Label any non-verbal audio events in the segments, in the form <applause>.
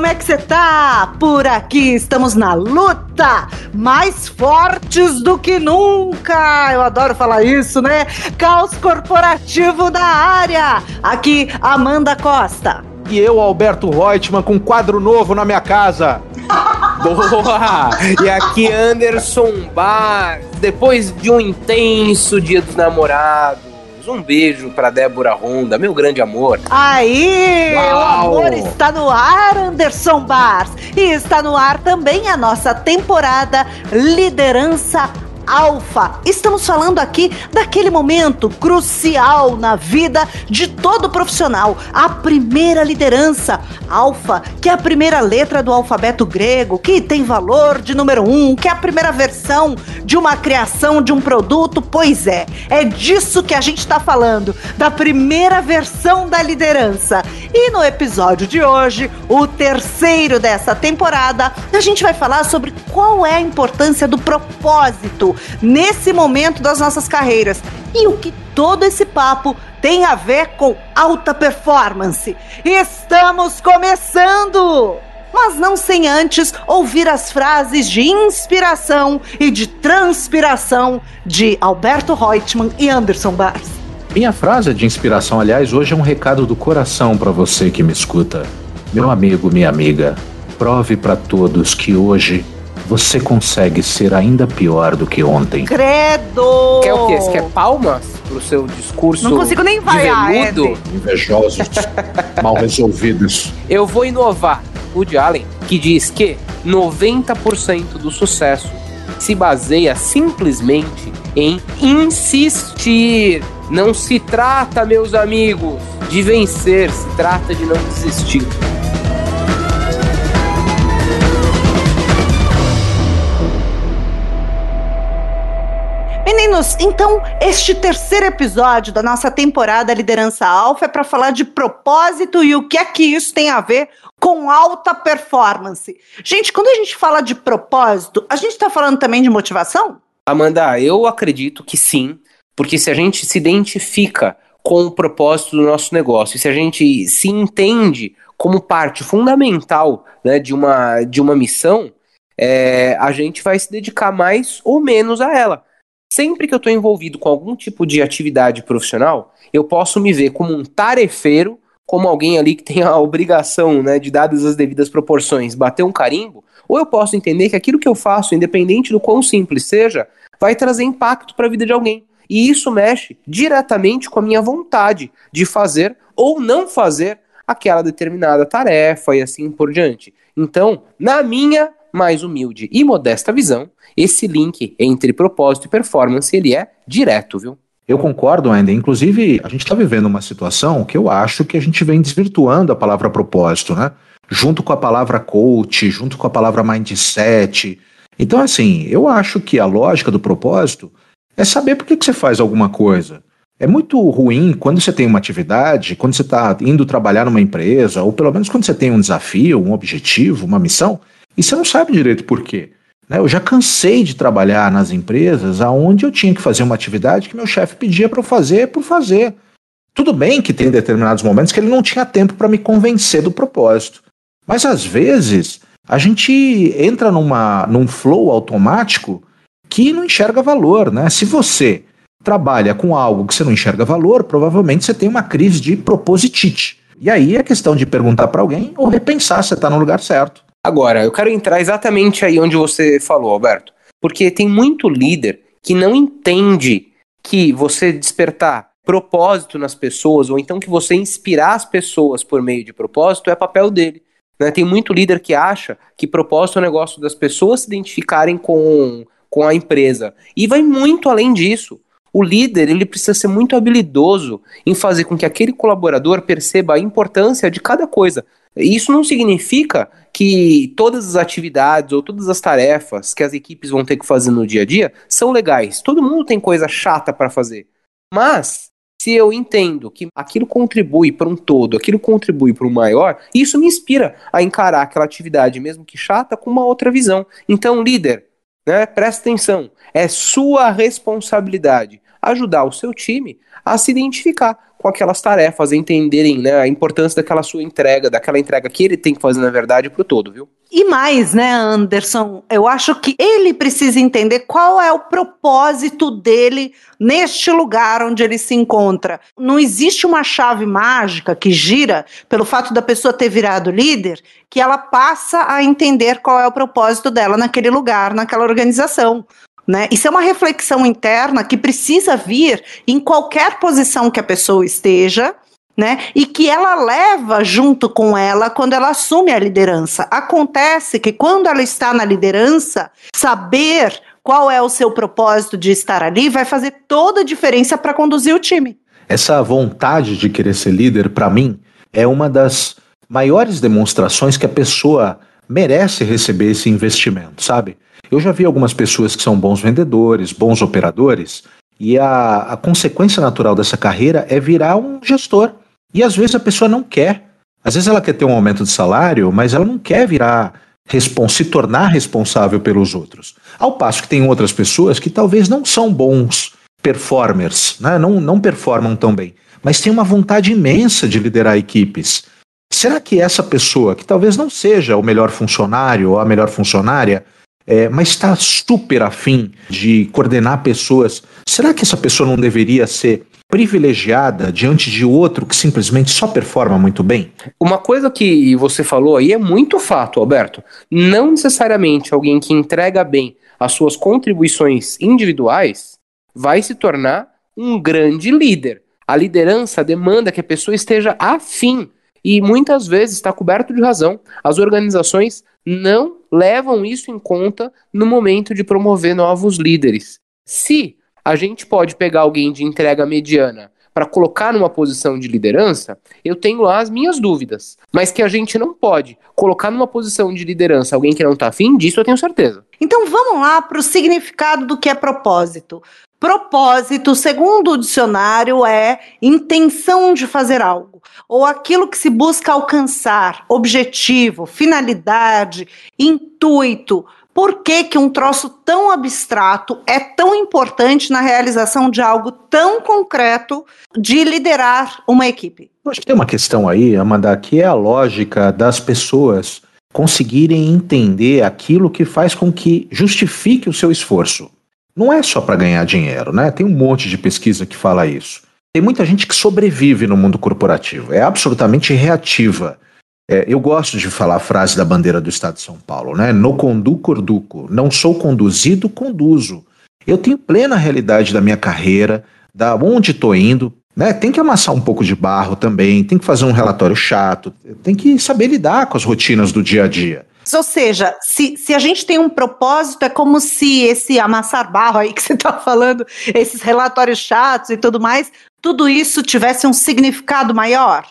como é que você tá? Por aqui estamos na luta, mais fortes do que nunca. Eu adoro falar isso, né? Caos corporativo da área. Aqui, Amanda Costa. E eu, Alberto Reutemann, com um quadro novo na minha casa. <laughs> Boa! E aqui Anderson Bar, depois de um intenso dia dos namorados. Um beijo para Débora Ronda, meu grande amor. Aí, Uau. o amor está no ar, Anderson Bars. E está no ar também a nossa temporada Liderança Alfa. Estamos falando aqui daquele momento crucial na vida de todo profissional, a primeira liderança. Alfa, que é a primeira letra do alfabeto grego, que tem valor de número um, que é a primeira versão de uma criação de um produto. Pois é, é disso que a gente está falando, da primeira versão da liderança. E no episódio de hoje, o terceiro dessa temporada, a gente vai falar sobre qual é a importância do propósito nesse momento das nossas carreiras e o que todo esse papo tem a ver com alta performance. Estamos começando! Mas não sem antes ouvir as frases de inspiração e de transpiração de Alberto Reutemann e Anderson Bars. Minha frase de inspiração, aliás, hoje é um recado do coração para você que me escuta. Meu amigo, minha amiga, prove para todos que hoje você consegue ser ainda pior do que ontem. Credo! Quer o quê? Você quer palmas pro seu discurso? Não consigo nem vaiar, Invejosos, <laughs> mal resolvidos. Eu vou inovar. Woody Allen, que diz que 90% do sucesso se baseia simplesmente em insistir. Não se trata, meus amigos, de vencer, se trata de não desistir. Então este terceiro episódio da nossa temporada Liderança Alfa é para falar de propósito e o que é que isso tem a ver com alta performance. Gente, quando a gente fala de propósito, a gente está falando também de motivação? Amanda, eu acredito que sim, porque se a gente se identifica com o propósito do nosso negócio, se a gente se entende como parte fundamental né, de, uma, de uma missão, é, a gente vai se dedicar mais ou menos a ela. Sempre que eu estou envolvido com algum tipo de atividade profissional, eu posso me ver como um tarefeiro, como alguém ali que tem a obrigação, né, de dadas as devidas proporções, bater um carimbo, ou eu posso entender que aquilo que eu faço, independente do quão simples seja, vai trazer impacto para a vida de alguém. E isso mexe diretamente com a minha vontade de fazer ou não fazer aquela determinada tarefa e assim por diante. Então, na minha mais humilde e modesta visão, esse link entre propósito e performance ele é direto, viu? Eu concordo, Andy. Inclusive, a gente está vivendo uma situação que eu acho que a gente vem desvirtuando a palavra propósito, né? Junto com a palavra coach, junto com a palavra mindset. Então, assim, eu acho que a lógica do propósito é saber por que, que você faz alguma coisa. É muito ruim quando você tem uma atividade, quando você está indo trabalhar numa empresa, ou pelo menos quando você tem um desafio, um objetivo, uma missão, e você não sabe direito por quê. Né? Eu já cansei de trabalhar nas empresas aonde eu tinha que fazer uma atividade que meu chefe pedia para eu fazer por fazer. Tudo bem que tem determinados momentos que ele não tinha tempo para me convencer do propósito. Mas às vezes a gente entra numa, num flow automático que não enxerga valor. Né? Se você trabalha com algo que você não enxerga valor, provavelmente você tem uma crise de propositite. E aí é questão de perguntar para alguém ou repensar se está no lugar certo. Agora, eu quero entrar exatamente aí onde você falou, Alberto. Porque tem muito líder que não entende que você despertar propósito nas pessoas, ou então que você inspirar as pessoas por meio de propósito, é papel dele. Né? Tem muito líder que acha que propósito é o negócio das pessoas se identificarem com, com a empresa. E vai muito além disso. O líder ele precisa ser muito habilidoso em fazer com que aquele colaborador perceba a importância de cada coisa. Isso não significa que todas as atividades ou todas as tarefas que as equipes vão ter que fazer no dia a dia são legais. Todo mundo tem coisa chata para fazer. Mas se eu entendo que aquilo contribui para um todo, aquilo contribui para um maior, isso me inspira a encarar aquela atividade, mesmo que chata, com uma outra visão. Então, líder, né, presta atenção, é sua responsabilidade ajudar o seu time a se identificar com aquelas tarefas, entenderem né, a importância daquela sua entrega, daquela entrega que ele tem que fazer, na verdade, para o todo, viu? E mais, né, Anderson? Eu acho que ele precisa entender qual é o propósito dele neste lugar onde ele se encontra. Não existe uma chave mágica que gira pelo fato da pessoa ter virado líder que ela passa a entender qual é o propósito dela naquele lugar, naquela organização. Né? Isso é uma reflexão interna que precisa vir em qualquer posição que a pessoa esteja, né? E que ela leva junto com ela quando ela assume a liderança. Acontece que quando ela está na liderança, saber qual é o seu propósito de estar ali vai fazer toda a diferença para conduzir o time. Essa vontade de querer ser líder, para mim, é uma das maiores demonstrações que a pessoa merece receber esse investimento, sabe? Eu já vi algumas pessoas que são bons vendedores, bons operadores, e a, a consequência natural dessa carreira é virar um gestor. E às vezes a pessoa não quer. Às vezes ela quer ter um aumento de salário, mas ela não quer virar se tornar responsável pelos outros. Ao passo que tem outras pessoas que talvez não são bons performers, né? não, não performam tão bem, mas têm uma vontade imensa de liderar equipes. Será que essa pessoa, que talvez não seja o melhor funcionário ou a melhor funcionária, é, mas está super afim de coordenar pessoas, será que essa pessoa não deveria ser privilegiada diante de outro que simplesmente só performa muito bem? Uma coisa que você falou aí é muito fato, Alberto. Não necessariamente alguém que entrega bem as suas contribuições individuais vai se tornar um grande líder. A liderança demanda que a pessoa esteja afim e muitas vezes está coberto de razão. As organizações não levam isso em conta no momento de promover novos líderes. Se a gente pode pegar alguém de entrega mediana para colocar numa posição de liderança, eu tenho lá as minhas dúvidas. Mas que a gente não pode colocar numa posição de liderança alguém que não está afim, disso eu tenho certeza. Então vamos lá para o significado do que é propósito. Propósito, segundo o dicionário, é intenção de fazer algo, ou aquilo que se busca alcançar, objetivo, finalidade, intuito. Por que, que um troço tão abstrato é tão importante na realização de algo tão concreto de liderar uma equipe? Acho que tem uma questão aí, Amanda, que é a lógica das pessoas conseguirem entender aquilo que faz com que justifique o seu esforço não é só para ganhar dinheiro, né? Tem um monte de pesquisa que fala isso. Tem muita gente que sobrevive no mundo corporativo, é absolutamente reativa. É, eu gosto de falar a frase da bandeira do Estado de São Paulo, né? No conduco, corduco. Não sou conduzido, conduzo. Eu tenho plena realidade da minha carreira, da onde estou indo, né? Tem que amassar um pouco de barro também, tem que fazer um relatório chato, tem que saber lidar com as rotinas do dia a dia. Ou seja, se, se a gente tem um propósito, é como se esse amassar barro aí que você está falando, esses relatórios chatos e tudo mais, tudo isso tivesse um significado maior?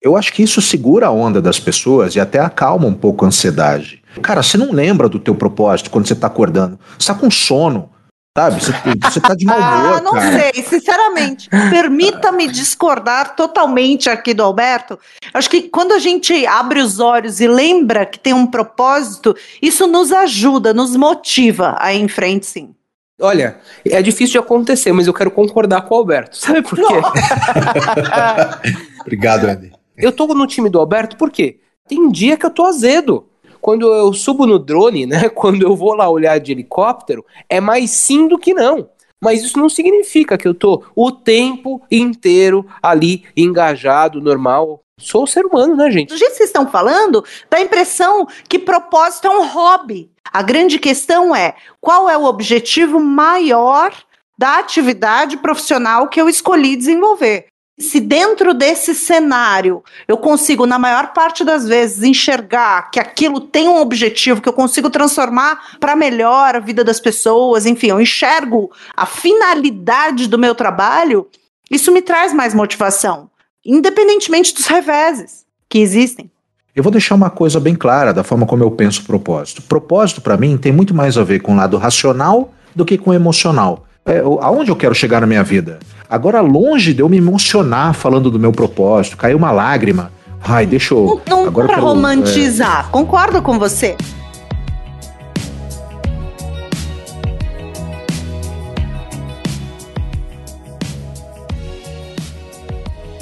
Eu acho que isso segura a onda das pessoas e até acalma um pouco a ansiedade. Cara, você não lembra do teu propósito quando você está acordando. Você está com sono. Sabe? Você, tá de mau humor. ah, não cara. sei, sinceramente. Permita-me discordar totalmente aqui do Alberto. Acho que quando a gente abre os olhos e lembra que tem um propósito, isso nos ajuda, nos motiva a ir em frente, sim. Olha, é difícil de acontecer, mas eu quero concordar com o Alberto. Sabe por quê? <laughs> Obrigado, Andy. Eu tô no time do Alberto por quê? Tem dia que eu tô azedo quando eu subo no drone, né, <laughs> quando eu vou lá olhar de helicóptero, é mais sim do que não. Mas isso não significa que eu tô o tempo inteiro ali engajado, normal. Sou ser humano, né, gente? Do jeito que vocês estão falando, dá a impressão que propósito é um hobby. A grande questão é qual é o objetivo maior da atividade profissional que eu escolhi desenvolver se dentro desse cenário eu consigo, na maior parte das vezes, enxergar que aquilo tem um objetivo, que eu consigo transformar para melhor a vida das pessoas, enfim, eu enxergo a finalidade do meu trabalho, isso me traz mais motivação, independentemente dos reveses que existem. Eu vou deixar uma coisa bem clara da forma como eu penso o propósito. Propósito, para mim, tem muito mais a ver com o lado racional do que com o emocional. É, aonde eu quero chegar na minha vida? Agora, longe de eu me emocionar falando do meu propósito, caiu uma lágrima. Ai, deixa eu. Não, não agora pra quero, romantizar. É... Concordo com você.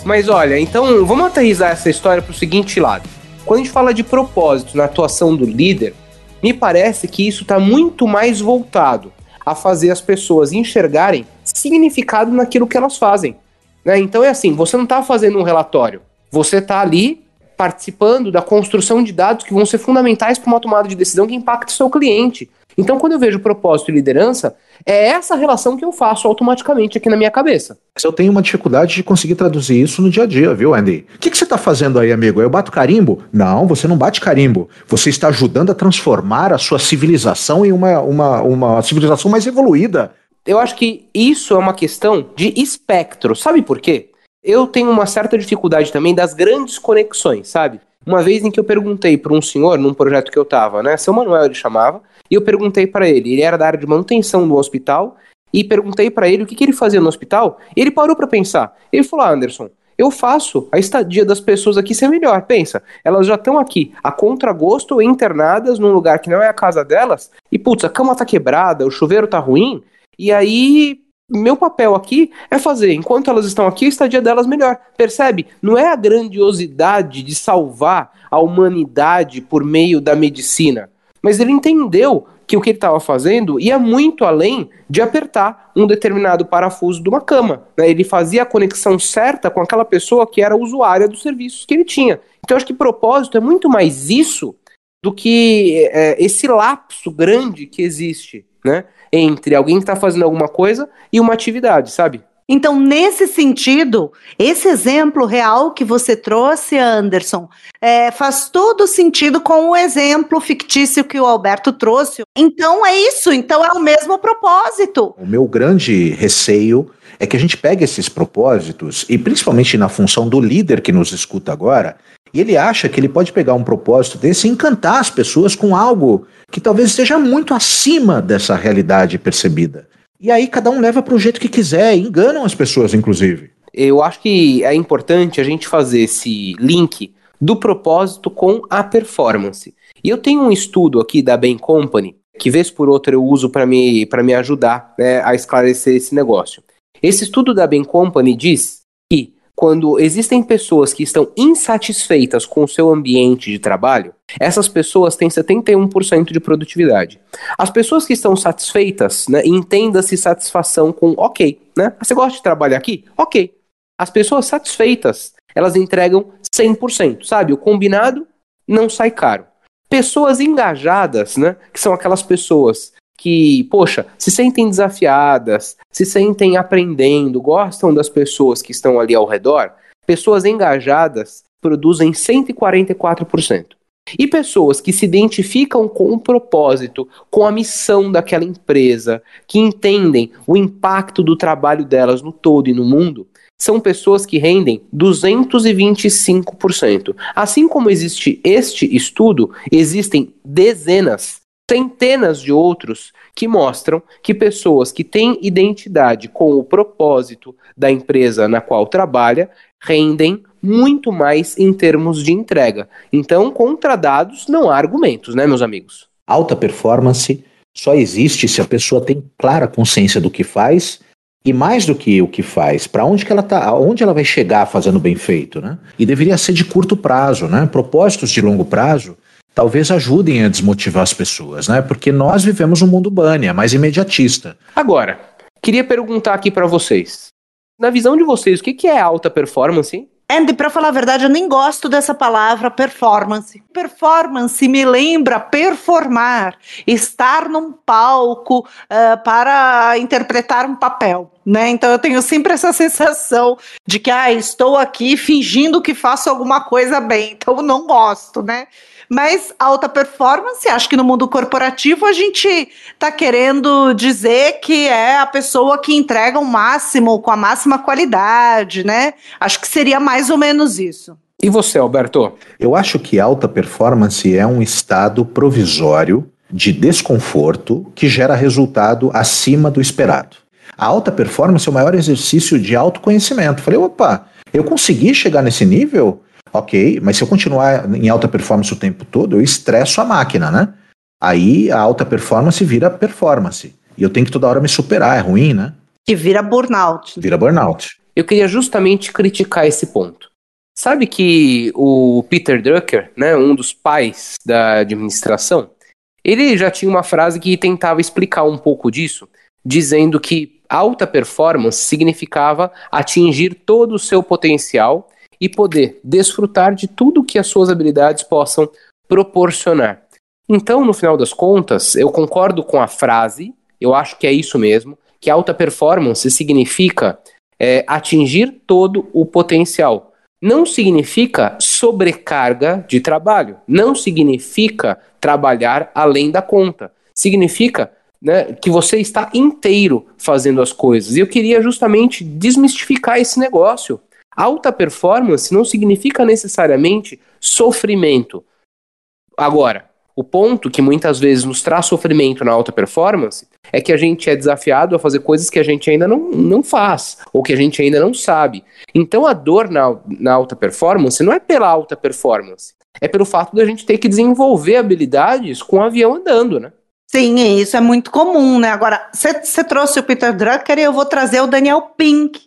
Mas olha, então vamos aterrizar essa história para o seguinte lado. Quando a gente fala de propósito na atuação do líder, me parece que isso está muito mais voltado a fazer as pessoas enxergarem significado naquilo que elas fazem. Né? Então é assim, você não está fazendo um relatório, você está ali participando da construção de dados que vão ser fundamentais para uma tomada de decisão que impacta o seu cliente. Então, quando eu vejo propósito e liderança, é essa relação que eu faço automaticamente aqui na minha cabeça. Mas eu tenho uma dificuldade de conseguir traduzir isso no dia a dia, viu, Andy? O que, que você está fazendo aí, amigo? Eu bato carimbo? Não, você não bate carimbo. Você está ajudando a transformar a sua civilização em uma, uma, uma civilização mais evoluída. Eu acho que isso é uma questão de espectro. Sabe por quê? Eu tenho uma certa dificuldade também das grandes conexões, sabe? Uma vez em que eu perguntei para um senhor, num projeto que eu tava, né? Seu Manuel ele chamava, e eu perguntei para ele, ele era da área de manutenção do hospital, e perguntei para ele o que, que ele fazia no hospital, e ele parou para pensar. Ele falou: ah, Anderson, eu faço a estadia das pessoas aqui ser melhor. Pensa, elas já estão aqui a contragosto internadas num lugar que não é a casa delas, e putz, a cama tá quebrada, o chuveiro tá ruim, e aí meu papel aqui é fazer, enquanto elas estão aqui, a estadia delas melhor. Percebe? Não é a grandiosidade de salvar a humanidade por meio da medicina. Mas ele entendeu que o que ele estava fazendo ia muito além de apertar um determinado parafuso de uma cama. Né? Ele fazia a conexão certa com aquela pessoa que era usuária dos serviços que ele tinha. Então, acho que propósito é muito mais isso do que é, esse lapso grande que existe, né? Entre alguém que está fazendo alguma coisa e uma atividade, sabe? Então, nesse sentido, esse exemplo real que você trouxe, Anderson, é, faz todo sentido com o exemplo fictício que o Alberto trouxe. Então, é isso. Então, é o mesmo propósito. O meu grande receio é que a gente pegue esses propósitos, e principalmente na função do líder que nos escuta agora, e ele acha que ele pode pegar um propósito desse e encantar as pessoas com algo que talvez esteja muito acima dessa realidade percebida. E aí cada um leva para o jeito que quiser, enganam as pessoas, inclusive. Eu acho que é importante a gente fazer esse link do propósito com a performance. E eu tenho um estudo aqui da Bain Company, que vez por outra eu uso para me, me ajudar né, a esclarecer esse negócio. Esse estudo da Bain Company diz quando existem pessoas que estão insatisfeitas com o seu ambiente de trabalho, essas pessoas têm 71% de produtividade. As pessoas que estão satisfeitas, né, entenda-se satisfação com ok, né? Você gosta de trabalhar aqui? Ok. As pessoas satisfeitas, elas entregam 100%, sabe? O combinado não sai caro. Pessoas engajadas, né, que são aquelas pessoas que, poxa, se sentem desafiadas, se sentem aprendendo, gostam das pessoas que estão ali ao redor, pessoas engajadas produzem 144%. E pessoas que se identificam com o propósito, com a missão daquela empresa, que entendem o impacto do trabalho delas no todo e no mundo, são pessoas que rendem 225%. Assim como existe este estudo, existem dezenas centenas de outros que mostram que pessoas que têm identidade com o propósito da empresa na qual trabalha rendem muito mais em termos de entrega. Então, contra dados não há argumentos, né, meus amigos? Alta performance só existe se a pessoa tem clara consciência do que faz e mais do que o que faz, para onde que ela tá, onde ela vai chegar fazendo bem feito, né? E deveria ser de curto prazo, né? Propósitos de longo prazo talvez ajudem a desmotivar as pessoas, né? Porque nós vivemos um mundo é mais imediatista. Agora, queria perguntar aqui para vocês. Na visão de vocês, o que é alta performance? Andy, para falar a verdade, eu nem gosto dessa palavra performance. Performance me lembra performar, estar num palco uh, para interpretar um papel. Né? Então eu tenho sempre essa sensação de que ah, estou aqui fingindo que faço alguma coisa bem, então eu não gosto, né? Mas alta performance, acho que no mundo corporativo a gente está querendo dizer que é a pessoa que entrega o máximo com a máxima qualidade, né? Acho que seria mais ou menos isso. E você, Alberto? Eu acho que alta performance é um estado provisório de desconforto que gera resultado acima do esperado. A alta performance é o maior exercício de autoconhecimento. Falei, opa, eu consegui chegar nesse nível? Ok, mas se eu continuar em alta performance o tempo todo, eu estresso a máquina, né? Aí a alta performance vira performance. E eu tenho que toda hora me superar, é ruim, né? Que vira burnout. Vira burnout. eu queria justamente criticar esse ponto. Sabe que o Peter Drucker, né, um dos pais da administração, ele já tinha uma frase que tentava explicar um pouco disso, dizendo que alta performance significava atingir todo o seu potencial e poder desfrutar de tudo que as suas habilidades possam proporcionar. Então, no final das contas, eu concordo com a frase, eu acho que é isso mesmo, que alta performance significa é, atingir todo o potencial. Não significa sobrecarga de trabalho, não significa trabalhar além da conta. Significa né, que você está inteiro fazendo as coisas. E eu queria justamente desmistificar esse negócio. Alta performance não significa necessariamente sofrimento. Agora, o ponto que muitas vezes nos traz sofrimento na alta performance é que a gente é desafiado a fazer coisas que a gente ainda não, não faz, ou que a gente ainda não sabe. Então a dor na, na alta performance não é pela alta performance, é pelo fato da gente ter que desenvolver habilidades com o avião andando, né? Sim, isso é muito comum, né? Agora, você trouxe o Peter Drucker e eu vou trazer o Daniel Pink,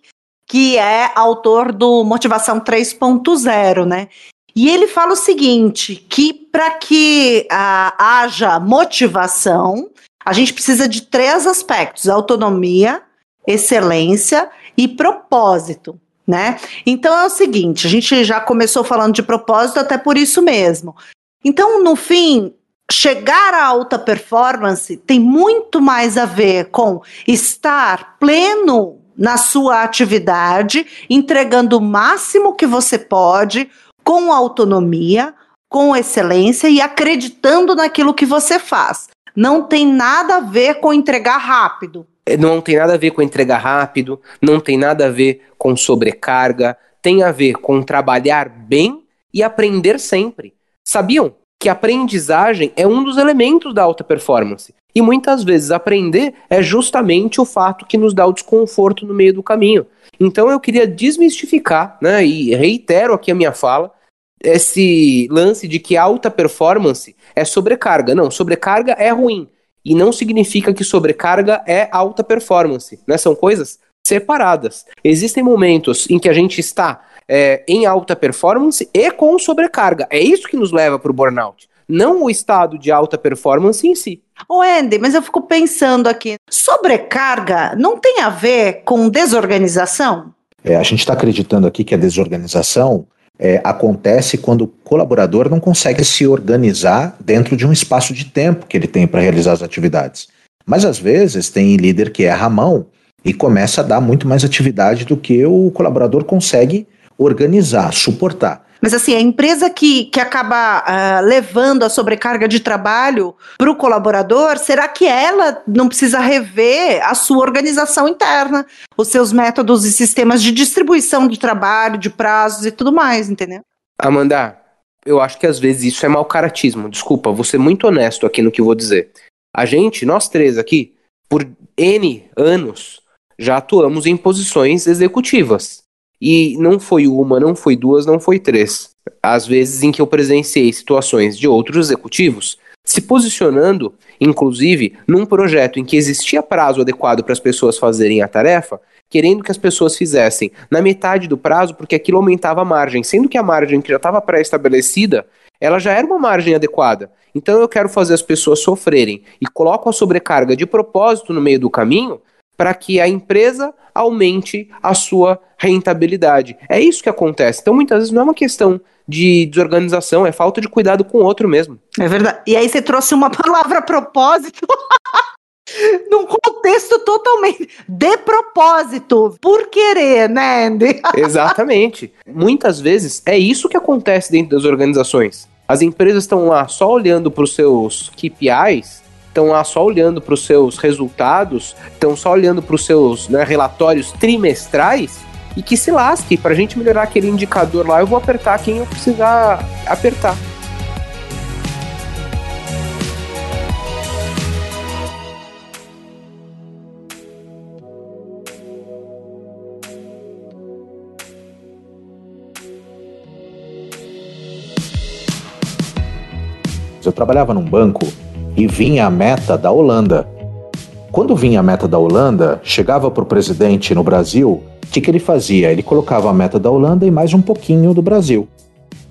que é autor do Motivação 3.0, né? E ele fala o seguinte: que para que ah, haja motivação, a gente precisa de três aspectos: autonomia, excelência e propósito. Né? Então é o seguinte, a gente já começou falando de propósito até por isso mesmo. Então, no fim, chegar à alta performance tem muito mais a ver com estar pleno na sua atividade, entregando o máximo que você pode, com autonomia, com excelência e acreditando naquilo que você faz. Não tem nada a ver com entregar rápido. É, não tem nada a ver com entregar rápido, não tem nada a ver com sobrecarga, tem a ver com trabalhar bem e aprender sempre. Sabiam que aprendizagem é um dos elementos da alta performance? E muitas vezes aprender é justamente o fato que nos dá o desconforto no meio do caminho. Então eu queria desmistificar, né, e reitero aqui a minha fala, esse lance de que alta performance é sobrecarga. Não, sobrecarga é ruim. E não significa que sobrecarga é alta performance. Né? São coisas separadas. Existem momentos em que a gente está é, em alta performance e com sobrecarga. É isso que nos leva para o burnout não o estado de alta performance em si. Ô Andy, mas eu fico pensando aqui, sobrecarga não tem a ver com desorganização? É, a gente está acreditando aqui que a desorganização é, acontece quando o colaborador não consegue se organizar dentro de um espaço de tempo que ele tem para realizar as atividades. Mas às vezes tem líder que erra a mão e começa a dar muito mais atividade do que o colaborador consegue organizar, suportar. Mas assim, a empresa que, que acaba uh, levando a sobrecarga de trabalho para o colaborador, será que ela não precisa rever a sua organização interna, os seus métodos e sistemas de distribuição de trabalho, de prazos e tudo mais, entendeu? Amanda, eu acho que às vezes isso é mau caratismo. Desculpa, vou ser muito honesto aqui no que vou dizer. A gente, nós três aqui, por N anos, já atuamos em posições executivas. E não foi uma, não foi duas, não foi três. Às vezes em que eu presenciei situações de outros executivos se posicionando, inclusive, num projeto em que existia prazo adequado para as pessoas fazerem a tarefa, querendo que as pessoas fizessem na metade do prazo, porque aquilo aumentava a margem, sendo que a margem que já estava pré-estabelecida, ela já era uma margem adequada. Então eu quero fazer as pessoas sofrerem e coloco a sobrecarga de propósito no meio do caminho para que a empresa aumente a sua rentabilidade. É isso que acontece. Então, muitas vezes não é uma questão de desorganização, é falta de cuidado com o outro mesmo. É verdade. E aí você trouxe uma <laughs> palavra propósito. <laughs> num contexto totalmente de propósito, por querer, né, Andy? <laughs> Exatamente. Muitas vezes é isso que acontece dentro das organizações. As empresas estão lá só olhando para os seus KPIs estão lá só olhando para os seus resultados, estão só olhando para os seus né, relatórios trimestrais e que se lasque. Para a gente melhorar aquele indicador lá, eu vou apertar quem eu precisar apertar. Eu trabalhava num banco e vinha a meta da Holanda. Quando vinha a meta da Holanda, chegava para o presidente no Brasil, o que, que ele fazia? Ele colocava a meta da Holanda e mais um pouquinho do Brasil.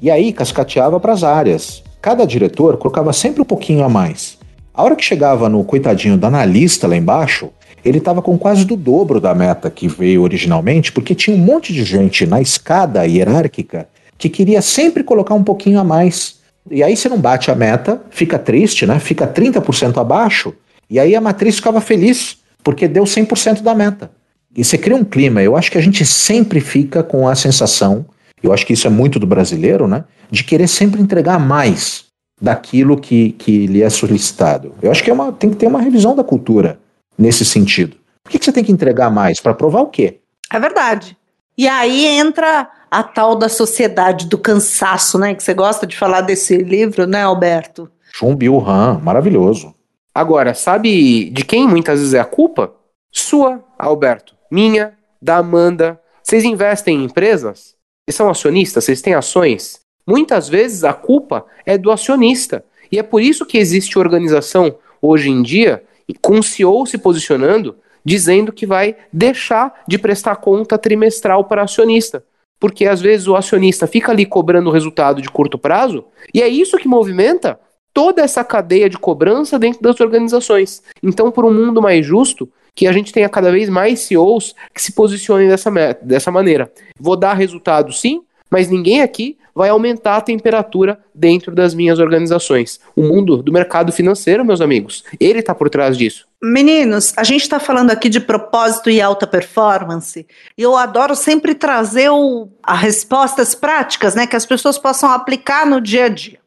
E aí cascateava para as áreas. Cada diretor colocava sempre um pouquinho a mais. A hora que chegava no coitadinho da analista lá embaixo, ele estava com quase do dobro da meta que veio originalmente, porque tinha um monte de gente na escada hierárquica que queria sempre colocar um pouquinho a mais. E aí você não bate a meta, fica triste, né? Fica 30% abaixo, e aí a matriz ficava feliz, porque deu 100% da meta. E você cria um clima. Eu acho que a gente sempre fica com a sensação, eu acho que isso é muito do brasileiro, né? De querer sempre entregar mais daquilo que, que lhe é solicitado. Eu acho que é uma, tem que ter uma revisão da cultura nesse sentido. Por que, que você tem que entregar mais? Para provar o quê? É verdade. E aí entra a tal da sociedade do cansaço, né? Que você gosta de falar desse livro, né, Alberto? Chun Bill Han, maravilhoso. Agora, sabe de quem muitas vezes é a culpa? Sua, Alberto. Minha, da Amanda. Vocês investem em empresas? Vocês são acionistas? Vocês têm ações? Muitas vezes a culpa é do acionista. E é por isso que existe organização hoje em dia, com o CEO se posicionando, dizendo que vai deixar de prestar conta trimestral para acionista. Porque às vezes o acionista fica ali cobrando o resultado de curto prazo, e é isso que movimenta toda essa cadeia de cobrança dentro das organizações. Então, por um mundo mais justo, que a gente tenha cada vez mais CEOs que se posicionem dessa, dessa maneira. Vou dar resultado sim, mas ninguém aqui vai aumentar a temperatura dentro das minhas organizações. O mundo do mercado financeiro, meus amigos, ele está por trás disso. Meninos, a gente está falando aqui de propósito e alta performance. E eu adoro sempre trazer o, as respostas práticas, né, que as pessoas possam aplicar no dia a dia.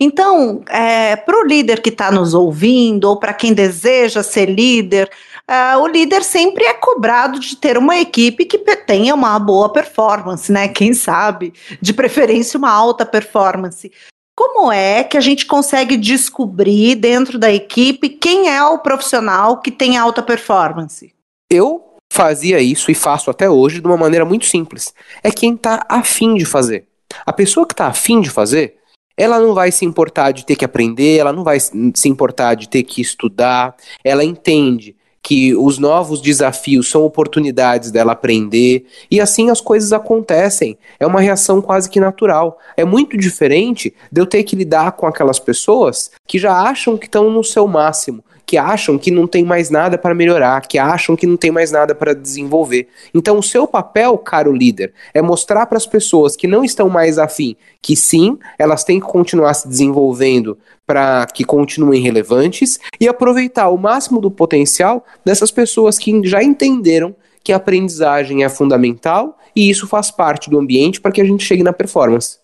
Então, é, para o líder que está nos ouvindo, ou para quem deseja ser líder, uh, o líder sempre é cobrado de ter uma equipe que tenha uma boa performance, né? Quem sabe, de preferência, uma alta performance. Como é que a gente consegue descobrir dentro da equipe quem é o profissional que tem alta performance? Eu fazia isso e faço até hoje de uma maneira muito simples. É quem está afim de fazer. A pessoa que está afim de fazer, ela não vai se importar de ter que aprender, ela não vai se importar de ter que estudar, ela entende que os novos desafios são oportunidades dela aprender, e assim as coisas acontecem. É uma reação quase que natural. É muito diferente de eu ter que lidar com aquelas pessoas que já acham que estão no seu máximo, que acham que não tem mais nada para melhorar, que acham que não tem mais nada para desenvolver. Então, o seu papel, caro líder, é mostrar para as pessoas que não estão mais afim que sim, elas têm que continuar se desenvolvendo para que continuem relevantes e aproveitar o máximo do potencial dessas pessoas que já entenderam que a aprendizagem é fundamental e isso faz parte do ambiente para que a gente chegue na performance.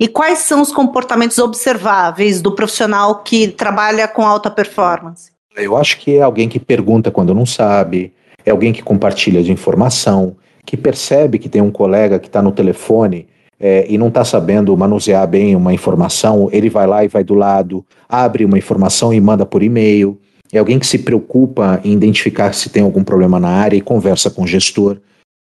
E quais são os comportamentos observáveis do profissional que trabalha com alta performance? Eu acho que é alguém que pergunta quando não sabe, é alguém que compartilha de informação, que percebe que tem um colega que está no telefone é, e não está sabendo manusear bem uma informação, ele vai lá e vai do lado, abre uma informação e manda por e-mail. É alguém que se preocupa em identificar se tem algum problema na área e conversa com o gestor.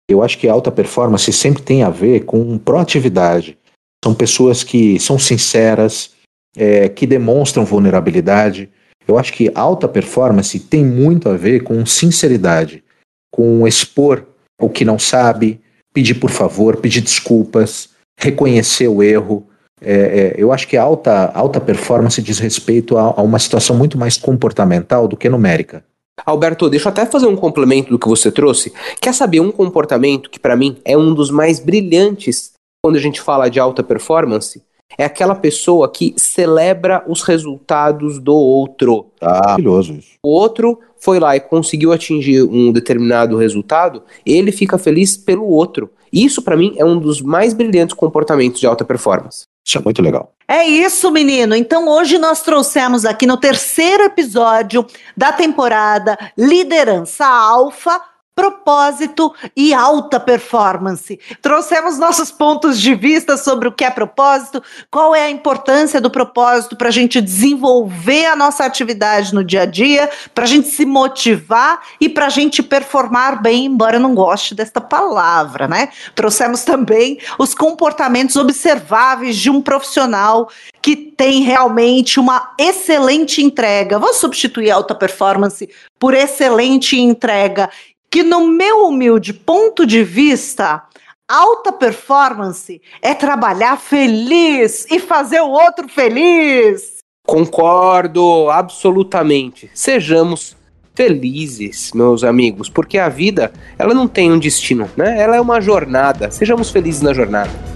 Eu acho que alta performance sempre tem a ver com proatividade. São pessoas que são sinceras, é, que demonstram vulnerabilidade. Eu acho que alta performance tem muito a ver com sinceridade, com expor o que não sabe, pedir por favor, pedir desculpas, reconhecer o erro. É, é, eu acho que alta, alta performance diz respeito a, a uma situação muito mais comportamental do que numérica. Alberto, deixa eu até fazer um complemento do que você trouxe. Quer saber um comportamento que para mim é um dos mais brilhantes quando a gente fala de alta performance? É aquela pessoa que celebra os resultados do outro. Ah, maravilhoso isso. O outro foi lá e conseguiu atingir um determinado resultado, ele fica feliz pelo outro. Isso, para mim, é um dos mais brilhantes comportamentos de alta performance. Isso é muito legal. É isso, menino. Então, hoje nós trouxemos aqui no terceiro episódio da temporada Liderança Alfa propósito e alta performance. Trouxemos nossos pontos de vista sobre o que é propósito, qual é a importância do propósito para a gente desenvolver a nossa atividade no dia a dia, para a gente se motivar e para a gente performar bem, embora eu não goste desta palavra, né? Trouxemos também os comportamentos observáveis de um profissional que tem realmente uma excelente entrega. Vou substituir alta performance por excelente entrega que, no meu humilde ponto de vista, alta performance é trabalhar feliz e fazer o outro feliz. Concordo absolutamente. Sejamos felizes, meus amigos, porque a vida, ela não tem um destino, né? Ela é uma jornada. Sejamos felizes na jornada.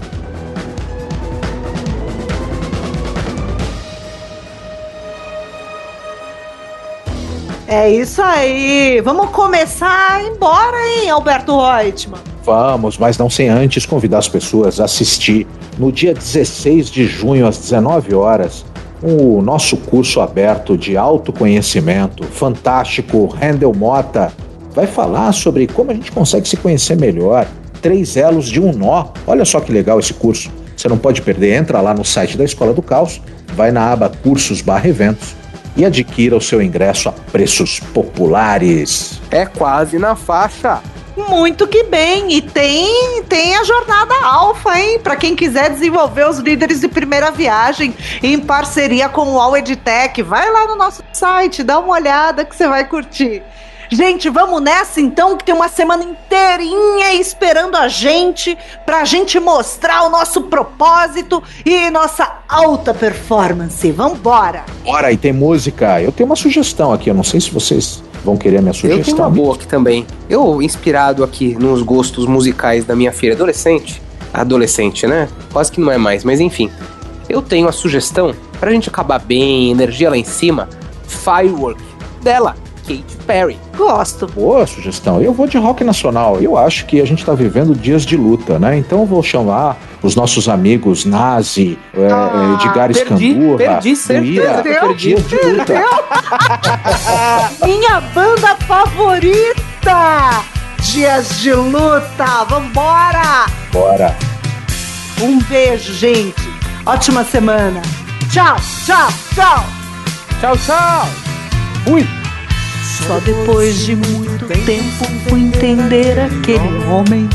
É isso aí. Vamos começar a ir embora, hein, Alberto Reutemann? Vamos, mas não sem antes convidar as pessoas a assistir no dia 16 de junho, às 19 horas, o nosso curso aberto de autoconhecimento, fantástico, Rendel Mota, vai falar sobre como a gente consegue se conhecer melhor, três elos de um nó. Olha só que legal esse curso. Você não pode perder, entra lá no site da Escola do Caos, vai na aba cursos barra eventos e adquira o seu ingresso a preços populares. É quase na faixa. Muito que bem. E tem, tem a jornada alfa, hein? Para quem quiser desenvolver os líderes de primeira viagem em parceria com o All Edtech. Vai lá no nosso site, dá uma olhada que você vai curtir. Gente, vamos nessa então, que tem uma semana inteirinha esperando a gente, pra gente mostrar o nosso propósito e nossa alta performance. Vambora! Bora, e tem música. Eu tenho uma sugestão aqui, eu não sei se vocês vão querer a minha sugestão. Eu tenho uma boa aqui também. Eu, inspirado aqui nos gostos musicais da minha filha adolescente, adolescente, né? Quase que não é mais, mas enfim. Eu tenho a sugestão, pra gente acabar bem, energia lá em cima, Firework, dela, Katy Perry. Gosto. Boa sugestão. Eu vou de rock nacional. Eu acho que a gente está vivendo dias de luta, né? Então eu vou chamar os nossos amigos Nazi, é, Ah, Edgar perdi, Escandurra, perdi, certeza eu perdi. Dias de luta. <laughs> Minha banda favorita! Dias de luta! Vambora! Bora. Um beijo, gente. Ótima semana. Tchau, tchau, tchau. Tchau, tchau! Fui. Só depois de muito tempo fui entender aquele homem.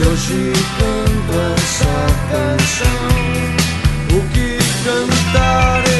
Se hoje canto essa canção, o que cantarei